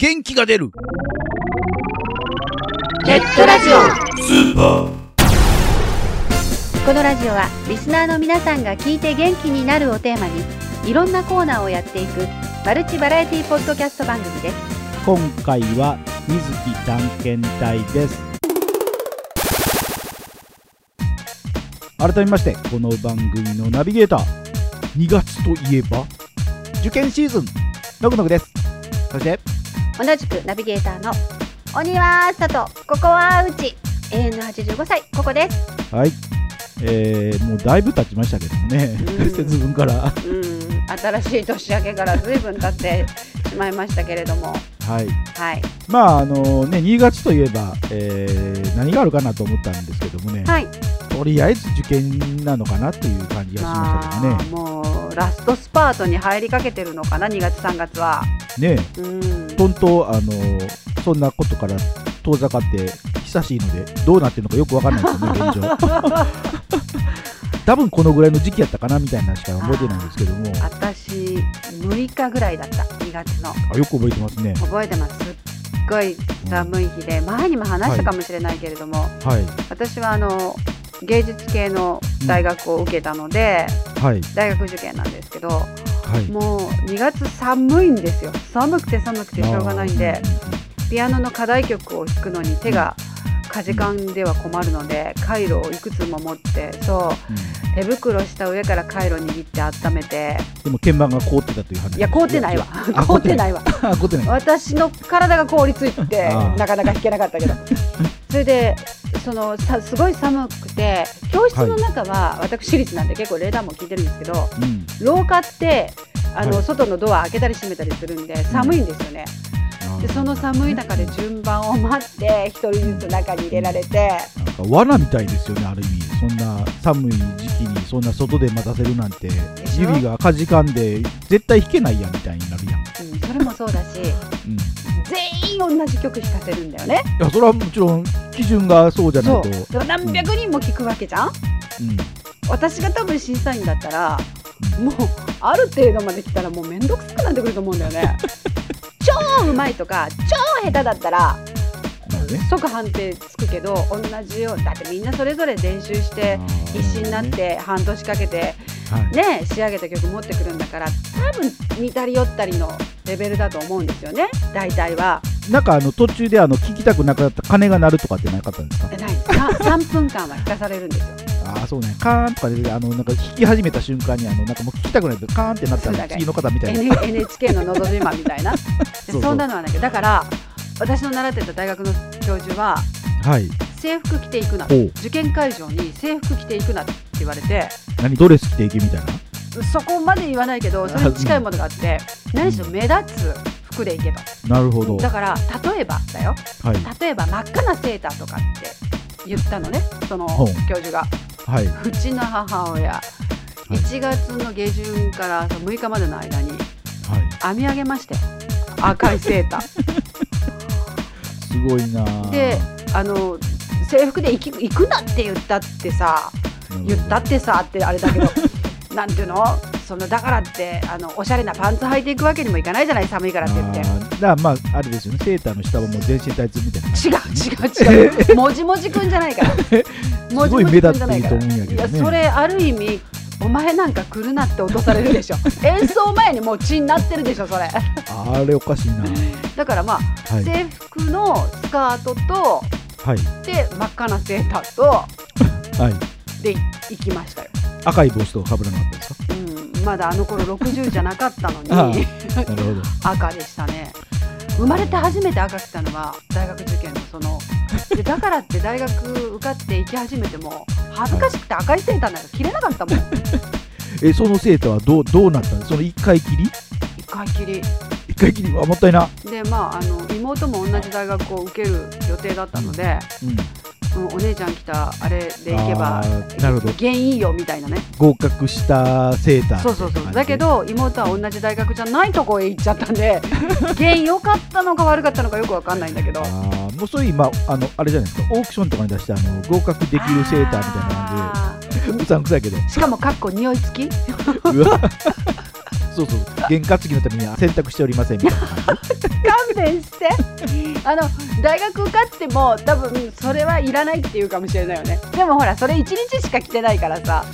元気が出る。ネットラジオ。スーパー。このラジオはリスナーの皆さんが聞いて元気になるをテーマにいろんなコーナーをやっていくマルチバラエティポッドキャスト番組です。今回は水木探検隊です。改めましてこの番組のナビゲーター。2月といえば受験シーズン。のくのくです。そして同じくナビゲーターの鬼は里ここはうち。永遠の85歳ここです。はい。えー、もうだいぶ経ちましたけどもね。うん。節分から。はうん。新しい年明けからずいぶん経ってしまいましたけれども。い。はい。まああのね2月といえば、えー何があるかなと思ったんですけどもね、はい。とりあえず受験なのかなっていう感じがしましたけどまあねもうラストスパートに入りかけてるのかな2月3月は。ねうん。本当あのそんなことから遠ざかって久しいのでどうなってるのかよくわかんないですよね現状。多分このぐらいの時期やったかなみたいなのしか覚えてないんですけども。私6日ぐらいだった2月の。あよく覚えてますね。覚えてます。すっごい寒い日で前にも話したかもしれないけれども、はい。私はあの芸術系の大学を受けたので、はい。大学受験なんですけどはい。もう2月寒いんですよ。寒くて寒くてしょうがないんでピアノの課題曲を弾くのに手がかじかんでは困るのでカイロをいくつも持ってそう。手袋した上からカイロ握って温めて。でも鍵盤が凍ってたという話いや凍ってないわ。あ凍ってない。わ。あ凍ってない。私の体が凍りついてなかなか弾けなかったけど。それでそのさすごい寒くて教室の中は、私立なんで結構冷暖も効いてるんですけどうん。廊下ってあの、はい。外のドア開けたり閉めたりするんで寒いんですよね、でその寒い中で順番を待って一人ずつ中に入れられて。なんか罠みたいですよねある意味。そんな寒い時期にそんな外で待たせるなんて指がかじかんで絶対弾けないやんみたいになるやん、うん、それもそうだしうん、い全員同じ曲弾かせるんだよね。やそれはもちろん基準がそうじゃなそいうと何百人も聴くわけじゃん、うん。私が多分審査員だったらもうある程度まで来たらもう面倒くさくなってくると思うんだよね 超うまいとか超下手だったら即判定つくけど同じようだってみんなそれぞれ練習して必死になって半年かけてはい。ね仕上げた曲持ってくるんだから多分似たり寄ったりのレベルだと思うんですよね。大体は。なんかあの途中であの聞きたくなくなった鐘が鳴るとかってなかったんですか？えない。ですか3分間は弾かされるんですよ。ああそうね。カーンとかであのなんか弾き始めた瞬間にあのなんかもう聞きたくないとカーンってなったら次の方みたいな。NHK ののど自慢みたいな。でそんなのはないけどだから私の習ってた大学の教授ははい。制服着ていくな。受験会場に制服着ていくなって言われて。何ドレス着ていけみたいな？そこまで言わないけどそれに近いものがあって何しろ目立つ服でいけと。なるほど。だから例えばだよ。はい。例えば真っ赤なセーターとかって言ったのねその教授がはい。うちの母親い。1月の下旬から6日までの間にはい。編み上げましたよ赤いセーター。すごいなあ。であの制服で行き行くなって言ったってさ言ったってさってあれだけど なんていうの？そのだからってあのおしゃれなパンツ履いていくわけにもいかないじゃない寒いからって言って。だからまああれですよね。セーターの下はもう全身タイツみたいな違う違う違う。もじもじくんじゃないから。もすごい目立っていいと思うんやけいどねやそれある意味お前なんか来るなって落とされるでしょ。演奏前にもう血になってるでしょそれ。あれおかしいな。だからまあ、はい。制服のスカートとはい。で真っ赤なセーターとはい。で行きましたよ、赤い帽子とかぶらなかったですか？うん、まだあの頃60じゃなかったのに。赤でしたね。生まれて初めて赤着たのは大学受験のその。でだからって大学受かって行き始めても恥ずかしくて赤いセーターなんか着れなかったもん。えそのセーターはどうどうなったんですその一回きり？一回きり。一回きり？はもったいな。でまああの妹も同じ大学を受ける予定だったので、うん。うんお姉ちゃん来たあれで行けばなるほど。原因よみたいなね。合格したセーターそうそうそう。だけどど妹は同じ大学じゃないとこへ行っちゃったんで 原因良かったのか悪かったのかよくわかんないんだけど。もうそういう今あのあれじゃないですか。オークションとかに出してあの合格できるセーターみたいな感あじで うさんくさいけど。ーしかもかっこ匂い付き。うわそうそう。験担ぎのためには選択しておりませんみたいな感じ。勘弁して。あの大学受かっても多分それはいらないっていうかもしれないよね。でもほらそれ1日しか着てないからさ。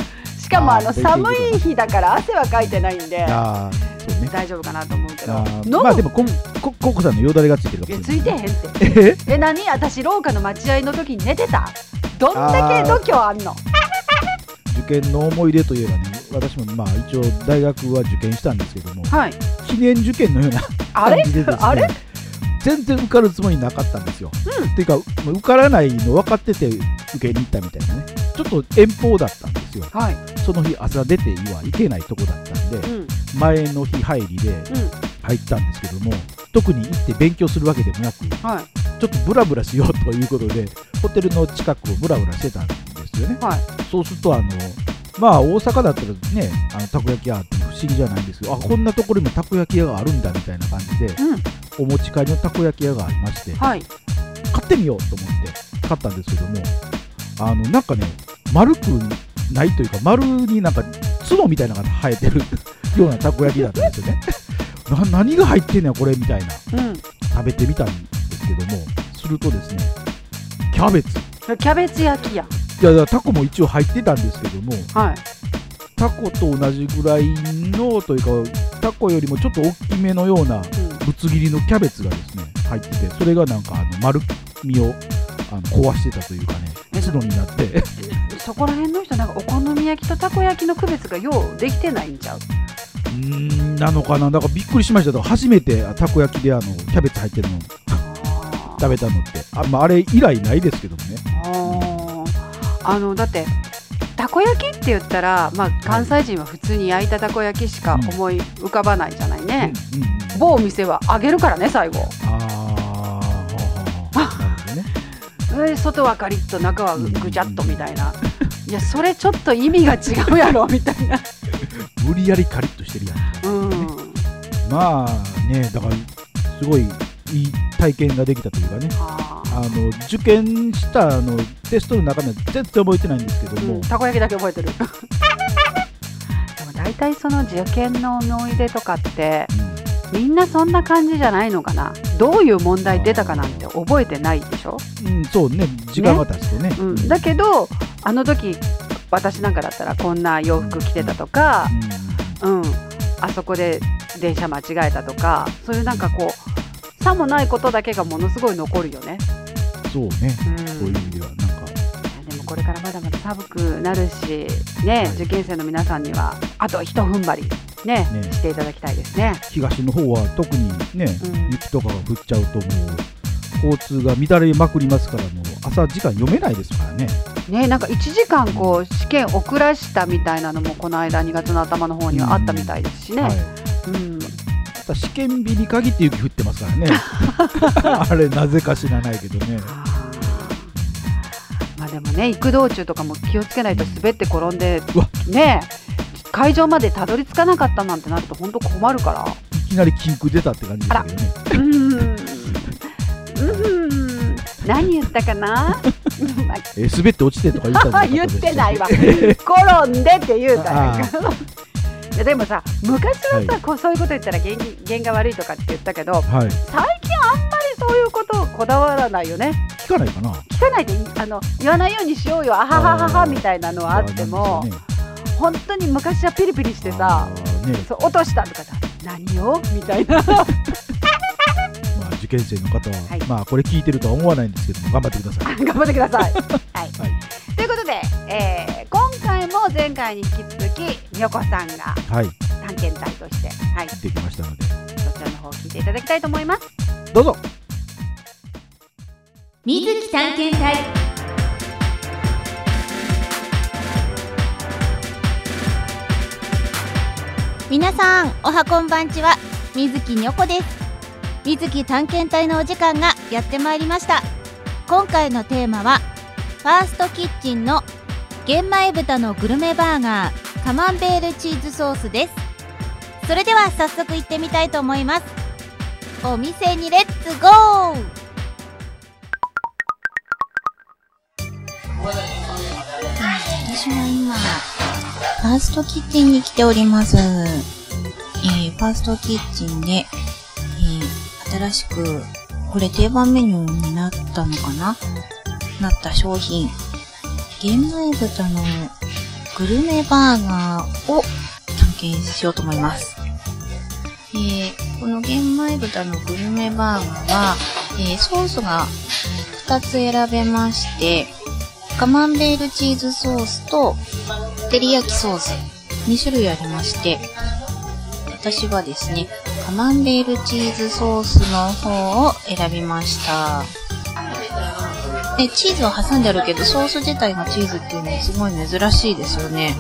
しかもあの寒い日だから汗はかいてないんで。ああそうね。大丈夫かなと思うけど。まあでもここココさんのよだれがついてるかいもついてへんって。ええ何？私廊下の待合の時に寝てた？どんだけ度胸あんの？受験の思い出といえばね私もまあ一応大学は受験したんですけどもはい。記念受験のような感じでですねあれ？全然受かるつもりなかったんですよ。うん。っていうか受からないの分かってて受けに行ったみたいなね。ちょっと遠方だったんですよ。はい。その日朝出ては行けないとこだったんでうん。うん前の日入りで入ったんですけども特に行って勉強するわけでもなくはい。ちょっとブラブラしようということでホテルの近くをブラブラしてたんですよね。はい。そうするとあのまあ大阪だったらねあのたこ焼き屋って不思議じゃないんですけどあこんなところにもたこ焼き屋があるんだみたいな感じでうん。お持ち帰りのたこ焼き屋がありましてはい。買ってみようと思って買ったんですけどもあのなんかね丸くないというか丸になんか角みたいなのが生えてるようなたこ焼きだったんですよね。な何が入ってんねんこれみたいなうん。食べてみたんですけどもするとですねキャベツ。キャベツ焼きやいやいやタコも一応入ってたんですけども。はい。タコと同じぐらいのというかタコよりもちょっと大きめのようなうん。ぶつ切りのキャベツがですね入っててそれがなんかあの丸みをあの壊してたというかねえ角になって。そこら辺の人なんかお好み焼きとたこ焼きの区別がようできてないんちゃう？んなのかな？だからびっくりしました。初めてあたこ焼きであのキャベツ入ってるのあ食べたのって。あ,、まあ、あれ以来ないですけどもねあのだってたこ焼きって言ったら、まあ、関西人は普通に焼いたたこ焼きしか思い浮かばないじゃないね、うんうんうん。某店は揚げるからね最後。ああね。えー外はカリッと中はぐぐちゃっとみたいな、いやそれちょっと意味が違うやろみたいな、無理やりカリッとしてるやん。うん、まあねだからすごいいい体験ができたというかね。あの受験したあのテストの中身は全然覚えてないんですけども、うん。たこ焼きだけ覚えてる。でも大体その受験の思い出とかってみんなそんな感じじゃないのかな。どういう問題出たかなんて覚えてないでしょ、うんうんそうね。時間が経つとね。うん、だけどあの時私なんかだったらこんな洋服着てたとか、うん、あそこで電車間違えたとかそういうなんかこうさもないことだけがものすごい残るよね。うんそうね。うん。そういう意味ではなんかでもこれからまだまだ寒くなるし、ねはい。受験生の皆さんにはあとひと踏ん張り、ねね。していただきたいですね。東の方は特にね、うん。雪とかが降っちゃうともう交通が乱れまくりますからもう朝時間読めないですからね。ねなんか1時間こう試験遅らしたみたいなのもこの間2月の頭の方にはあったみたいですしね。はいうん。また試験日に限って雪降ってますからね。あれなぜか知らないけどね。まあでもね行く道中とかも気をつけないと滑って転んでね会場までたどり着かなかったなんてなると本当困るから。いきなり禁句出たって感じでけどね。うーん。うーん。何言ったかな？ま え滑って落ちてとか言った 言ってないわ。転んでって言うたらでもさ昔はさ、はい。こうそういうこと言ったら原原が悪いとかって言ったけど最近あんまはいりそういうことをこだわらないよね。聞かないかな。聞かないでいいあの言わないようにしようよあははははみたいなのはあっても、ね。本当に昔はピリピリしてさね。そう落としたとかさ何を？みたいな。まあ、受験生の方は、はい。まあこれ聞いてるとは思わないんですけども頑張ってください。頑張ってください。はい、はい、ということで、えーも前回に引き続きみよこさんがはい、探検隊として、はい、できましたので、そちらの方を聞いていただきたいと思います。どうぞ。水木探検隊。皆さんおはこんばんちは。水木にょこです。水木探検隊のお時間がやってまいりました。今回のテーマはファーストキッチンの玄米豚のグルメバーガーカマンベールチーズソースです。それでは早速行ってみたいと思います。お店にレッツゴー。私は今、ファーストキッチンに来ております。えファーストキッチンで、えー、新しく、これ定番メニューになったのかな？なった商品、玄米豚のグルメバーガーを探検しようと思います。えー、この玄米豚のグルメバーガーは、えー、ソースが2つ選べまして、カマンベールチーズソースと照り焼きソース2種類ありまして、私はですね、カマンベールチーズソースの方を選びました。で、チーズを挟んであるけど、ソース自体がチーズっていうのはすごい珍しいですよね。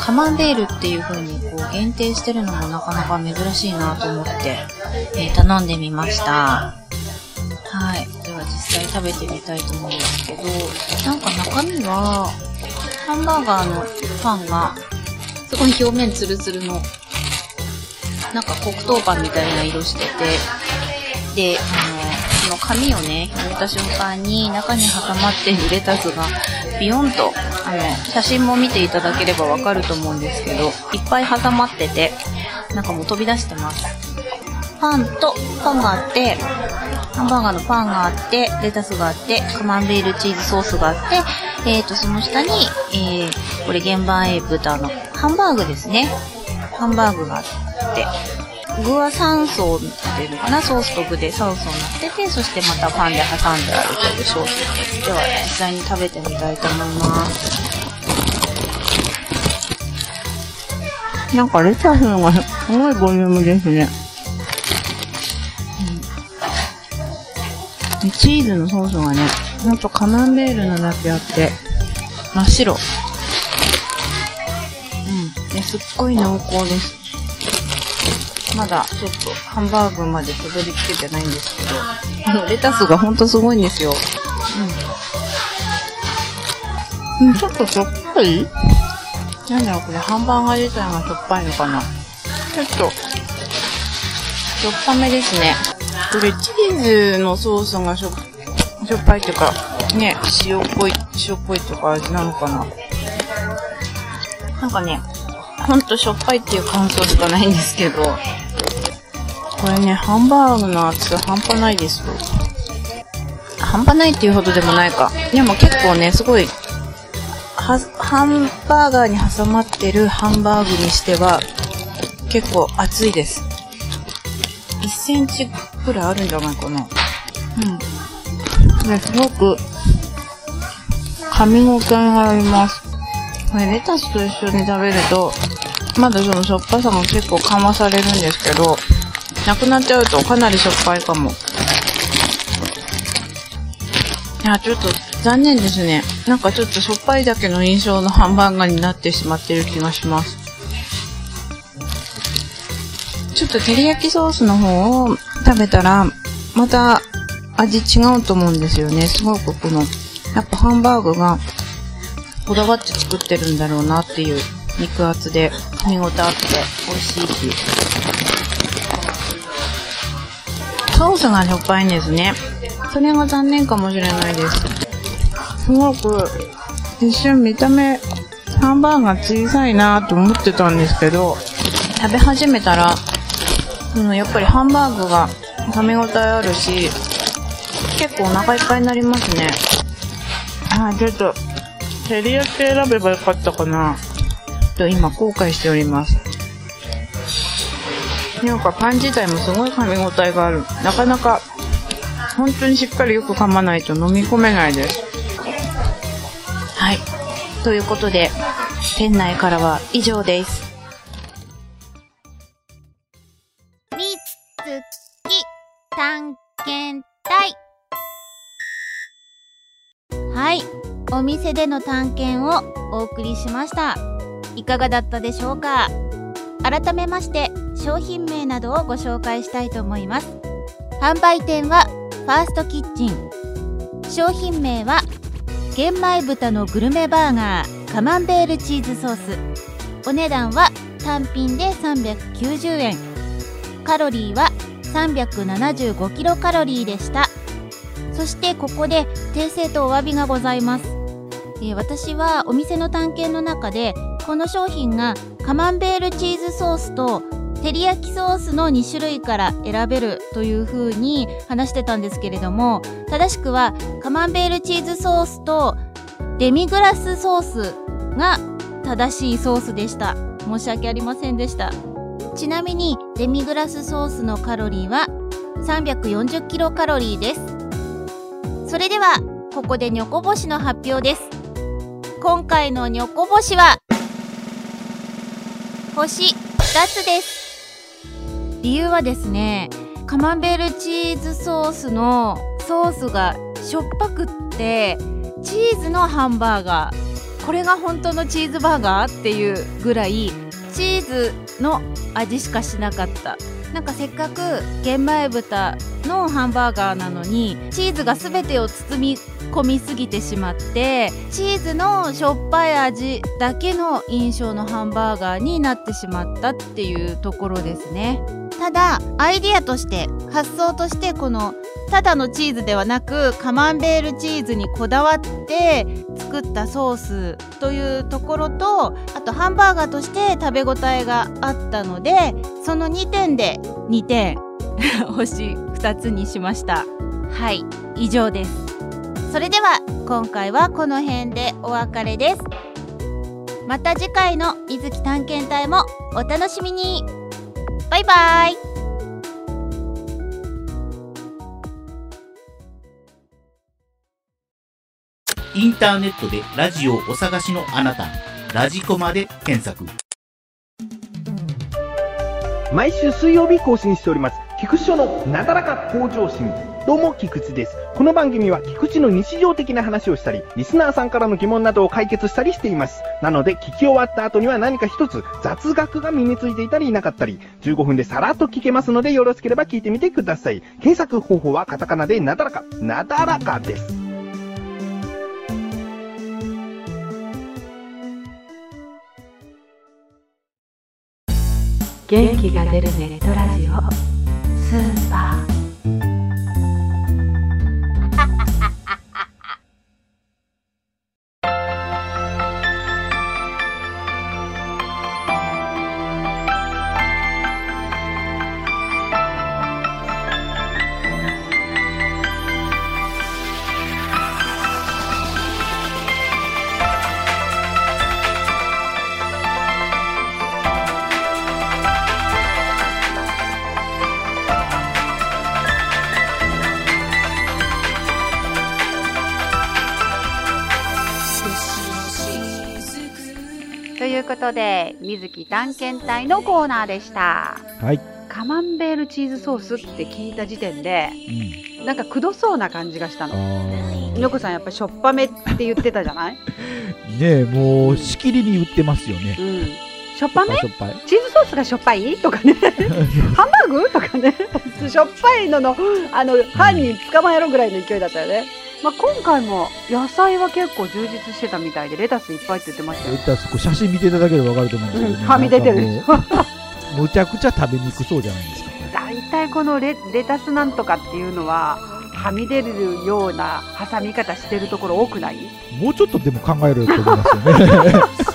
カマンベールっていう風にこう限定してるのもなかなか珍しいなと思って、えー、頼んでみました。はい。では実際食べてみたいと思うんですけど、なんか中身は、ハンバーガーのパンが、すごい表面ツルツルの、なんか黒糖パンみたいな色してて、で、あ、の紙をね、入れた瞬間に中に挟まっているレタスがビヨンと、あの、写真も見ていただければわかると思うんですけど、いっぱい挟まってて、なんかもう飛び出してます。パンと、パンがあって、ハンバーガーのパンがあって、レタスがあって、カマンベールチーズソースがあって、えーと、その下に、えー、これ原版 A 豚のハンバーグですね。ハンバーグがあって、具は3層っていうのかなソースと具で3層になってて、そしてまたパンで挟んであるというソースでは、実際に食べてみたいと思います。なんかレタスのがすごいボリュームですね。うん、チーズのソースがね、ほんとカマンベールのだけあって、真っ白。うん。すっごい濃厚です。まだちょっとハンバーグまでたどり着けてないんですけど、あの、レタスがほんとすごいんですよ。うん。うん、ちょっとしょっぱい？なんだろう、これハンバーガー自体がしょっぱいのかなちょっと、しょっぱめですね。これチーズのソースがしょしょっぱいっていうか、ね、塩っぽい、塩っぽいとか味なのかななんかね、ほんとしょっぱいっていう感想しかないんですけど、これね、ハンバーグの厚さ半端ないですよ。半端ないっていうほどでもないか。でも結構ね、すごい、は、ハンバーガーに挟まってるハンバーグにしては、結構厚いです。1センチくらいあるんじゃないかな。うん。ね、すごく、噛み応えがあります。これレタスと一緒に食べると、まだそのしょっぱさも結構緩和されるんですけど、なくなっちゃうとかなりしょっぱいかも。いや、ちょっと残念ですね。なんかちょっとしょっぱいだけの印象のハンバーガーになってしまってる気がします。ちょっと照り焼きソースの方を食べたら、また味違うと思うんですよね。すごくこの、やっぱハンバーグがこだわって作ってるんだろうなっていう肉厚で噛み応えあって美味しいし。ソースがしょっぱいんですね。それが残念かもしれないです。すごく、一瞬見た目、ハンバーガー小さいなと思ってたんですけど、食べ始めたら、うん、やっぱりハンバーグが噛み応えあるし、結構お腹いっぱいになりますね。はい、ちょっと、照り焼き選べばよかったかな。と今後悔しております。なんかパン自体もすごい噛み応えがある。なかなか、本当にしっかりよく噛まないと飲み込めないです。はい。ということで、店内からは以上です。みつき探検隊はい。お店での探検をお送りしました。いかがだったでしょうか？改めまして商品名などをご紹介したいと思います。販売店はファーストキッチン。商品名は玄米豚のグルメバーガーカマンベールチーズソース。お値段は単品で390円カロリーは375キロカロリーでした。そしてここで訂正とお詫びがございます、えー、私はお店の探検の中でこの商品がカマンベールチーズソースと照り焼きソースの2種類から選べるというふうに話してたんですけれども正しくはカマンベールチーズソースとデミグラスソースが正しいソースでした。申し訳ありませんでした。ちなみにデミグラスソースのカロリーは340キロカロリーです。それではここでニョコ星の発表です。今回のニョコ星は星2つです。理由はですねカマンベールチーズソースのソースがしょっぱくってチーズのハンバーガー。これが本当のチーズバーガーっていうぐらいチーズの味しかしなかった。なんかせっかく玄米豚のハンバーガーなのにチーズが全てを包み込みすぎてしまってチーズのしょっぱい味だけの印象のハンバーガーになってしまったっていうところですね。ただアイディアとして発想としてこのただのチーズではなくカマンベールチーズにこだわって作ったソースというところとあとハンバーガーとして食べ応えがあったのでその2点で2点 星2つにしました。はい以上ですそれでは今回はこの辺でお別れですまた次回の水木探検隊もお楽しみにバイバイインターネットでラジオをお探しのあなた、ラジコマで検索。毎週水曜日更新しております。菊池署のなだらか向上心。どうも、菊池です。この番組は菊池の日常的な話をしたり、リスナーさんからの疑問などを解決したりしています。なので、聞き終わった後には何か一つ雑学が身についていたりいなかったり、15分でさらっと聞けますので、よろしければ聞いてみてください。検索方法はカタカナでなだらか、なだらかです。元気が出るネットラジオスーパーことで水木探検隊のコーナーでした。はい、カマンベールチーズソースって聞いた時点でうん、なんかくどそうな感じがしたあのー。のこさんやっぱしょっぱめって言ってたじゃない？ねえもうしきりに売ってますよね。うん。しょっぱめ？チーズソースがしょっぱい？とかね。ハンバーグ？とかね。しょっぱいののあの犯人捕まえろぐらいの勢いだったよね、まあ、今回も野菜は結構充実してたみたいでレタスいっぱいって言ってましたよ、レタスこう写真見ていただければわかると思うんですけど、ね。うんはみ出てる。なんかもうむちゃくちゃ食べにくそうじゃないですか。大体このレレタスなんとかっていうのははみ出るような挟み方してるところ多くない？もうちょっとでも考えろよと思いますよね。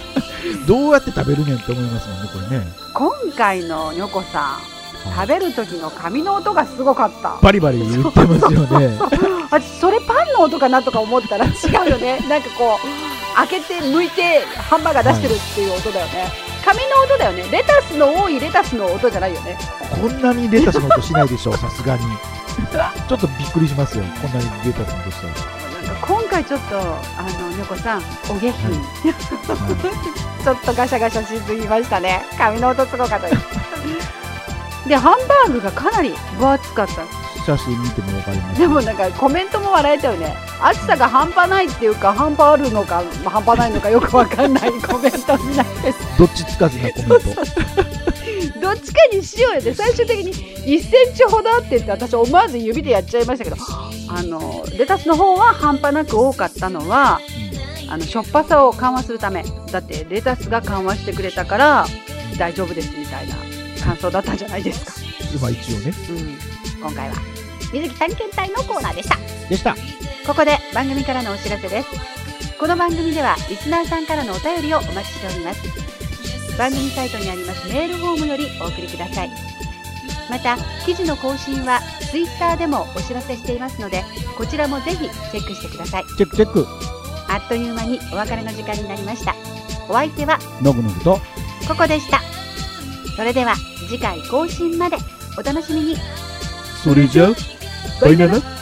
どうやって食べるねんって思いますもんねこれね。今回のニョコさんはい食べる時の紙の音がすごかった。バリバリ言ってますよね。あそれパンの音かなとか思ったら 違うよね。なんかこう開けて剥いてハンバーガー出してるっていう音だよね、紙の音だよね。レタスの多いレタスの音じゃないよね。こんなにレタスの音しないでしょさすがに。ちょっとびっくりしますよ。こんなにレタスの音したら。今回ちょっとあのニョコさんお下品、は ちょっとガシャガシャしすぎましたね。紙の音すごかったですでハンバーグがかなり分厚かった。写真見てもわかります。でもなんかコメントも笑えたよね。暑さが半端ないっていうか半端あるのかまあ半端ないのかよくわかんない。コメントになってどっちつかずなコメント。どっちかにしようよって。最終的に1センチほどあってって私思わず指でやっちゃいましたけどあのレタスの方は半端なく多かったのはあのしょっぱさを緩和するため。だってレタスが緩和してくれたから大丈夫ですみたいな感想だったんじゃないですか、うんまあ一応ね。うん、今回は。水木探検隊のコーナーでした。でした。ここで番組からのお知らせです。この番組ではリスナーさんからのお便りをお待ちしております。番組サイトにありますメールフォームよりお送りください。また記事の更新はツイッターでもお知らせしていますのでこちらもぜひチェックしてください。チェックチェック。あっという間にお別れの時間になりました。お相手はのぐのぐと。ココでした。それでは次回更新までお楽しみに。それじゃバイナナ。